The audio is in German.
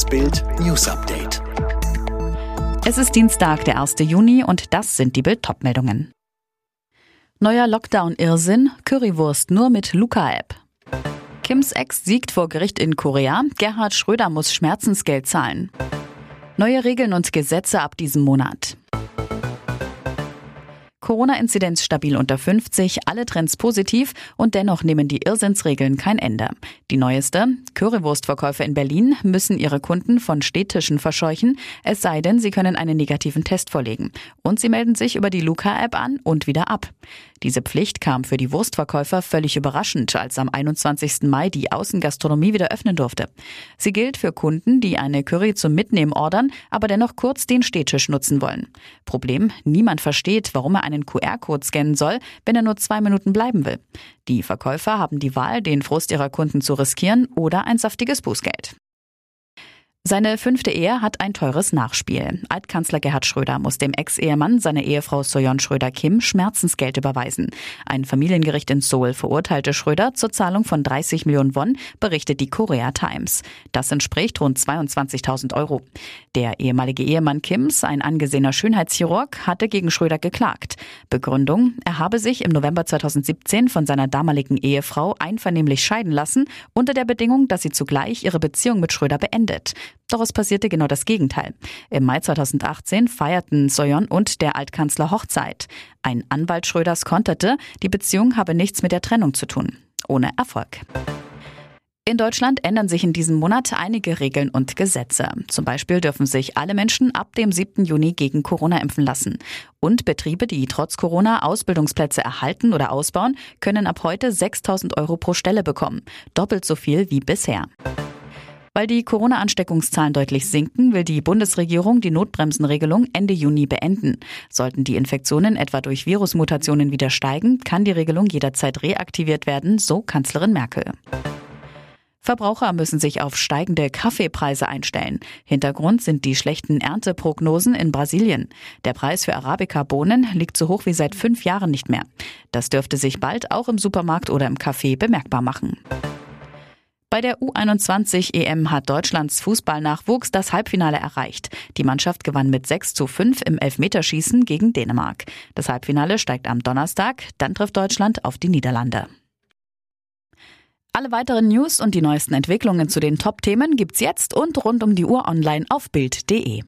Das Bild News Update. Es ist Dienstag, der 1. Juni und das sind die Bild meldungen Neuer Lockdown-Irrsinn, Currywurst nur mit Luca-App. Kims Ex siegt vor Gericht in Korea, Gerhard Schröder muss Schmerzensgeld zahlen. Neue Regeln und Gesetze ab diesem Monat. Corona-Inzidenz stabil unter 50, alle Trends positiv und dennoch nehmen die Irrsinnsregeln kein Ende. Die neueste, Currywurstverkäufer in Berlin müssen ihre Kunden von Städtischen verscheuchen, es sei denn, sie können einen negativen Test vorlegen. Und sie melden sich über die Luca-App an und wieder ab. Diese Pflicht kam für die Wurstverkäufer völlig überraschend, als am 21. Mai die Außengastronomie wieder öffnen durfte. Sie gilt für Kunden, die eine Curry zum Mitnehmen ordern, aber dennoch kurz den Städtisch nutzen wollen. Problem, niemand versteht, warum er einen einen QR-Code scannen soll, wenn er nur zwei Minuten bleiben will. Die Verkäufer haben die Wahl, den Frust ihrer Kunden zu riskieren oder ein saftiges Bußgeld. Seine fünfte Ehe hat ein teures Nachspiel. Altkanzler Gerhard Schröder muss dem Ex-Ehemann seiner Ehefrau Soyon Schröder-Kim Schmerzensgeld überweisen. Ein Familiengericht in Seoul verurteilte Schröder zur Zahlung von 30 Millionen Won, berichtet die Korea Times. Das entspricht rund 22.000 Euro. Der ehemalige Ehemann Kims, ein angesehener Schönheitschirurg, hatte gegen Schröder geklagt. Begründung, er habe sich im November 2017 von seiner damaligen Ehefrau einvernehmlich scheiden lassen, unter der Bedingung, dass sie zugleich ihre Beziehung mit Schröder beendet. Doch es passierte genau das Gegenteil. Im Mai 2018 feierten Soyon und der Altkanzler Hochzeit. Ein Anwalt Schröders konterte, die Beziehung habe nichts mit der Trennung zu tun. Ohne Erfolg. In Deutschland ändern sich in diesem Monat einige Regeln und Gesetze. Zum Beispiel dürfen sich alle Menschen ab dem 7. Juni gegen Corona impfen lassen. Und Betriebe, die trotz Corona Ausbildungsplätze erhalten oder ausbauen, können ab heute 6000 Euro pro Stelle bekommen. Doppelt so viel wie bisher. Weil die Corona-Ansteckungszahlen deutlich sinken, will die Bundesregierung die Notbremsenregelung Ende Juni beenden. Sollten die Infektionen etwa durch Virusmutationen wieder steigen, kann die Regelung jederzeit reaktiviert werden, so Kanzlerin Merkel. Verbraucher müssen sich auf steigende Kaffeepreise einstellen. Hintergrund sind die schlechten Ernteprognosen in Brasilien. Der Preis für Arabica-Bohnen liegt so hoch wie seit fünf Jahren nicht mehr. Das dürfte sich bald auch im Supermarkt oder im Café bemerkbar machen. Bei der U21 EM hat Deutschlands Fußballnachwuchs das Halbfinale erreicht. Die Mannschaft gewann mit 6 zu 5 im Elfmeterschießen gegen Dänemark. Das Halbfinale steigt am Donnerstag, dann trifft Deutschland auf die Niederlande. Alle weiteren News und die neuesten Entwicklungen zu den Top-Themen gibt's jetzt und rund um die Uhr online auf Bild.de.